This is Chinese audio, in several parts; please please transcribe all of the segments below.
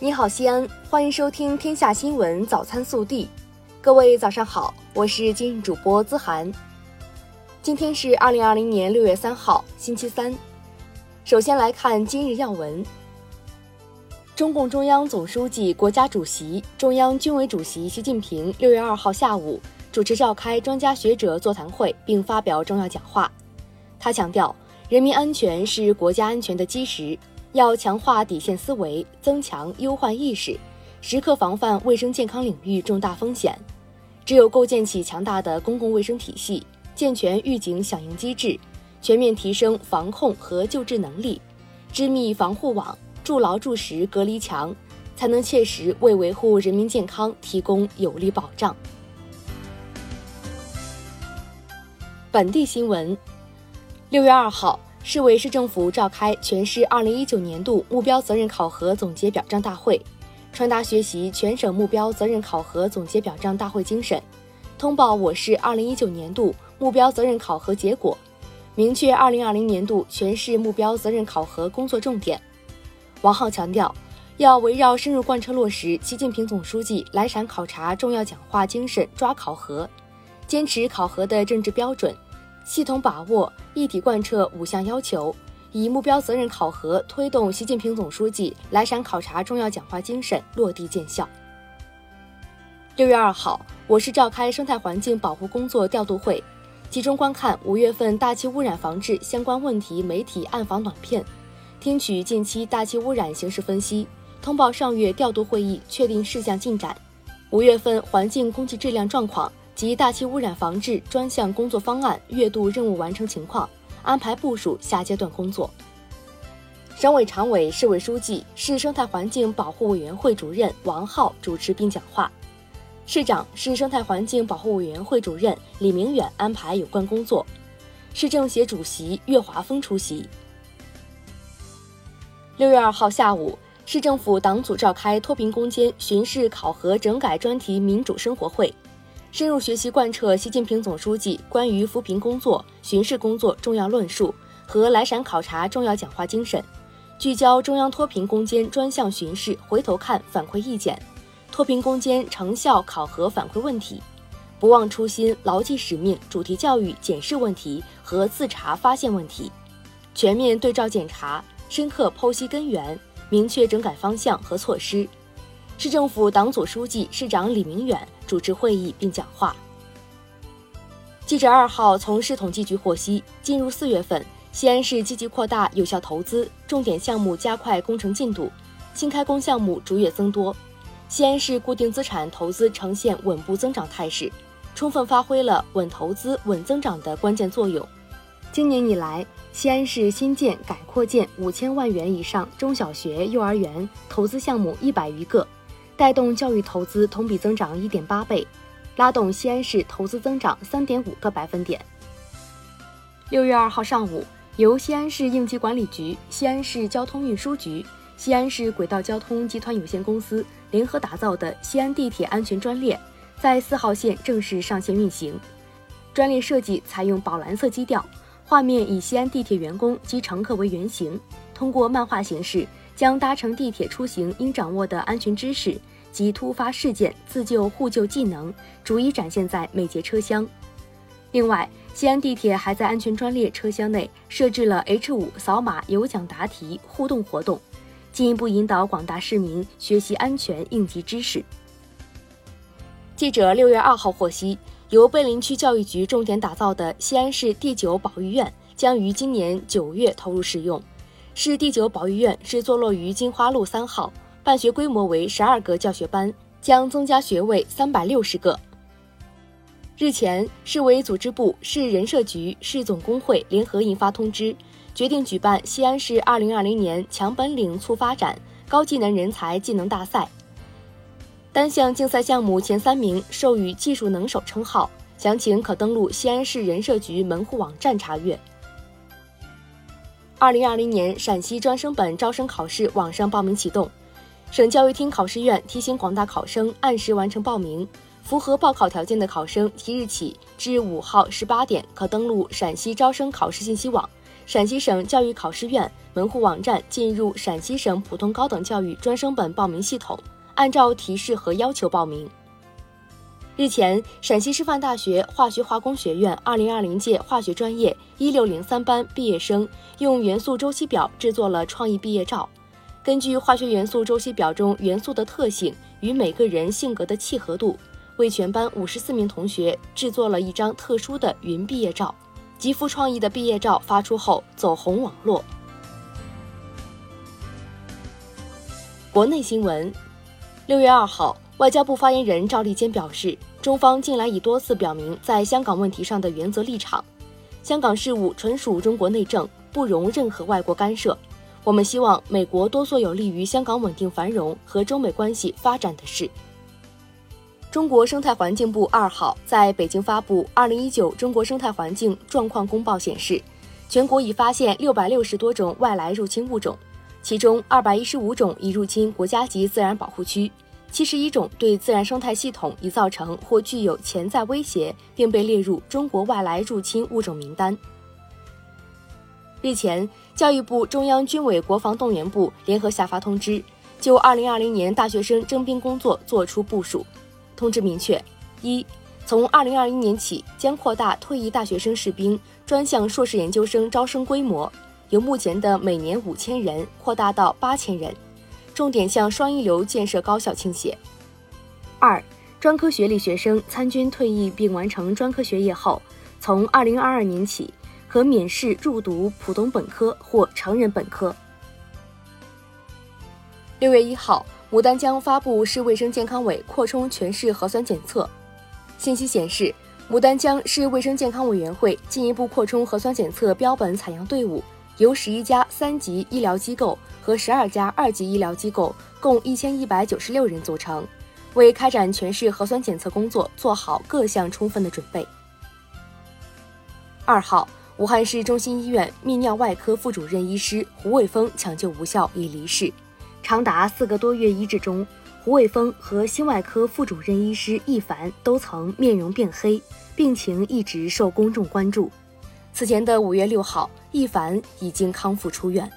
你好，西安，欢迎收听《天下新闻早餐速递》。各位早上好，我是今日主播资涵。今天是二零二零年六月三号，星期三。首先来看今日要闻。中共中央总书记、国家主席、中央军委主席习近平六月二号下午主持召开专家学者座谈会，并发表重要讲话。他强调，人民安全是国家安全的基石。要强化底线思维，增强忧患意识，时刻防范卫生健康领域重大风险。只有构建起强大的公共卫生体系，健全预警响应机制，全面提升防控和救治能力，织密防护网，筑牢筑实隔离墙，才能切实为维护人民健康提供有力保障。本地新闻，六月二号。市委市政府召开全市二零一九年度目标责任考核总结表彰大会，传达学习全省目标责任考核总结表彰大会精神，通报我市二零一九年度目标责任考核结果，明确二零二零年度全市目标责任考核工作重点。王浩强调，要围绕深入贯彻落实习近平总书记来陕考察重要讲话精神抓考核，坚持考核的政治标准。系统把握、一体贯彻五项要求，以目标责任考核推动习近平总书记来陕考察重要讲话精神落地见效。六月二号，我市召开生态环境保护工作调度会，集中观看五月份大气污染防治相关问题媒体暗访短片，听取近期大气污染形势分析，通报上月调度会议确定事项进展，五月份环境空气质量状况。及大气污染防治专项工作方案月度任务完成情况，安排部署下阶段工作。省委常委、市委书记、市生态环境保护委员会主任王浩主持并讲话，市长、市生态环境保护委员会主任李明远安排有关工作，市政协主席岳华峰出席。六月二号下午，市政府党组召开脱贫攻坚巡视考核整改专题民主生活会。深入学习贯彻习近平总书记关于扶贫工作、巡视工作重要论述和来陕考察重要讲话精神，聚焦中央脱贫攻坚专项巡视回头看反馈意见、脱贫攻坚成效考核反馈问题，不忘初心、牢记使命主题教育检视问题和自查发现问题，全面对照检查，深刻剖析根源，明确整改方向和措施。市政府党组书记、市长李明远主持会议并讲话。记者二号从市统计局获悉，进入四月份，西安市积极扩大有效投资，重点项目加快工程进度，新开工项目逐月增多，西安市固定资产投资呈现稳步增长态势，充分发挥了稳投资、稳增长的关键作用。今年以来，西安市新建、改扩建五千万元以上中小学、幼儿园投资项目一百余个。带动教育投资同比增长一点八倍，拉动西安市投资增长三点五个百分点。六月二号上午，由西安市应急管理局、西安市交通运输局、西安市轨道交通集团有限公司联合打造的西安地铁安全专列，在四号线正式上线运行。专列设计采用宝蓝色基调，画面以西安地铁员工及乘客为原型，通过漫画形式。将搭乘地铁出行应掌握的安全知识及突发事件自救互救技能逐一展现在每节车厢。另外，西安地铁还在安全专列车厢内设置了 H 五扫码有奖答题互动活动，进一步引导广大市民学习安全应急知识。记者六月二号获悉，由碑林区教育局重点打造的西安市第九保育院将于今年九月投入使用。市第九保育院是坐落于金花路三号，办学规模为十二个教学班，将增加学位三百六十个。日前，市委组织部、市人社局、市总工会联合印发通知，决定举办西安市二零二零年强本领促发展高技能人才技能大赛。单项竞赛项目前三名授予技术能手称号，详情可登录西安市人社局门户网站查阅。二零二零年陕西专升本招生考试网上报名启动，省教育厅考试院提醒广大考生按时完成报名。符合报考条件的考生，即日起至五号十八点可登录陕西招生考试信息网，陕西省教育考试院门户网站进入陕西省普通高等教育专升本报名系统，按照提示和要求报名。日前，陕西师范大学化学化工学院2020届化学专业1603班毕业生用元素周期表制作了创意毕业照。根据化学元素周期表中元素的特性与每个人性格的契合度，为全班54名同学制作了一张特殊的云毕业照。极富创意的毕业照发出后走红网络。国内新闻，六月二号。外交部发言人赵立坚表示，中方近来已多次表明在香港问题上的原则立场，香港事务纯属中国内政，不容任何外国干涉。我们希望美国多做有利于香港稳定繁荣和中美关系发展的事。中国生态环境部二号在北京发布《二零一九中国生态环境状况公报》，显示，全国已发现六百六十多种外来入侵物种，其中二百一十五种已入侵国家级自然保护区。七十一种对自然生态系统已造成或具有潜在威胁，并被列入中国外来入侵物种名单。日前，教育部、中央军委国防动员部联合下发通知，就二零二零年大学生征兵工作作出部署。通知明确：一、从二零二一年起，将扩大退役大学生士兵专项硕士研究生招生规模，由目前的每年五千人扩大到八千人。重点向双一流建设高校倾斜。二、专科学历学生参军退役并完成专科学业后，从二零二二年起可免试入读普通本科或成人本科。六月一号，牡丹江发布市卫生健康委扩充全市核酸检测信息显示，牡丹江市卫生健康委员会进一步扩充核酸检测标本采样队伍。由十一家三级医疗机构和十二家二级医疗机构共一千一百九十六人组成，为开展全市核酸检测工作做好各项充分的准备。二号，武汉市中心医院泌尿外科副主任医师胡卫峰抢救无效已离世，长达四个多月医治中，胡卫峰和心外科副主任医师易凡都曾面容变黑，病情一直受公众关注。此前的五月六号，一凡已经康复出院。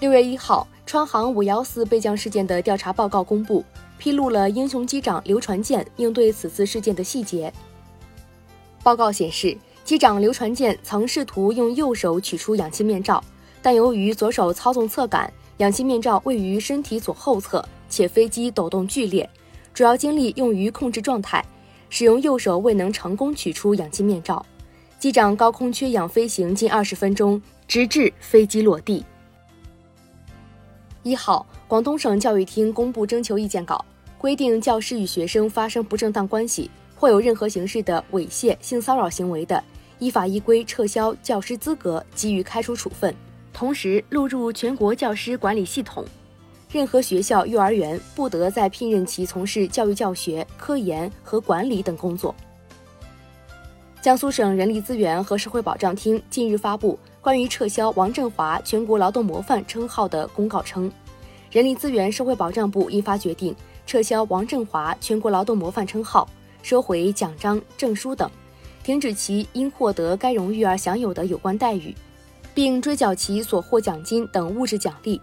六月一号，川航五幺四备降事件的调查报告公布，披露了英雄机长刘传健应对此次事件的细节。报告显示，机长刘传健曾试图用右手取出氧气面罩，但由于左手操纵侧杆，氧气面罩位于身体左后侧，且飞机抖动剧烈，主要精力用于控制状态，使用右手未能成功取出氧气面罩。机长高空缺氧飞行近二十分钟，直至飞机落地。一号，广东省教育厅公布征求意见稿，规定教师与学生发生不正当关系或有任何形式的猥亵、性骚扰行为的，依法依规撤销教师资格，给予开除处分，同时录入全国教师管理系统。任何学校、幼儿园不得再聘任其从事教育教学、科研和管理等工作。江苏省人力资源和社会保障厅近日发布关于撤销王振华全国劳动模范称号的公告称，人力资源社会保障部印发决定，撤销王振华全国劳动模范称号，收回奖章、证书等，停止其因获得该荣誉而享有的有关待遇，并追缴其所获奖金等物质奖励。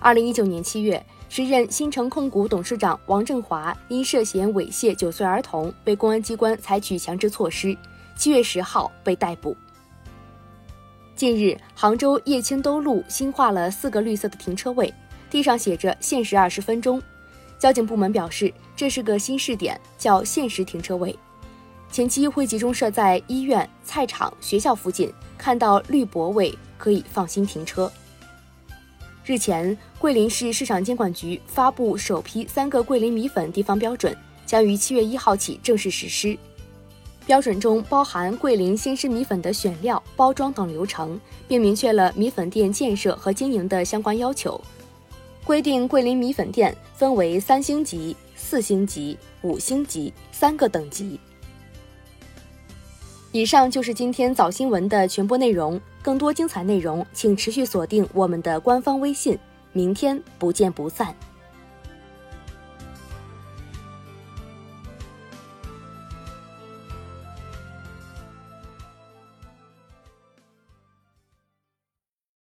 二零一九年七月，时任新城控股董事长王振华因涉嫌猥亵九岁儿童，被公安机关采取强制措施。七月十号被逮捕。近日，杭州叶青兜路新划了四个绿色的停车位，地上写着“限时二十分钟”。交警部门表示，这是个新试点，叫限时停车位，前期会集中设在医院、菜场、学校附近，看到绿泊位可以放心停车。日前，桂林市市场监管局发布首批三个桂林米粉地方标准，将于七月一号起正式实施。标准中包含桂林鲜食米粉的选料、包装等流程，并明确了米粉店建设和经营的相关要求，规定桂林米粉店分为三星级、四星级、五星级三个等级。以上就是今天早新闻的全部内容，更多精彩内容请持续锁定我们的官方微信，明天不见不散。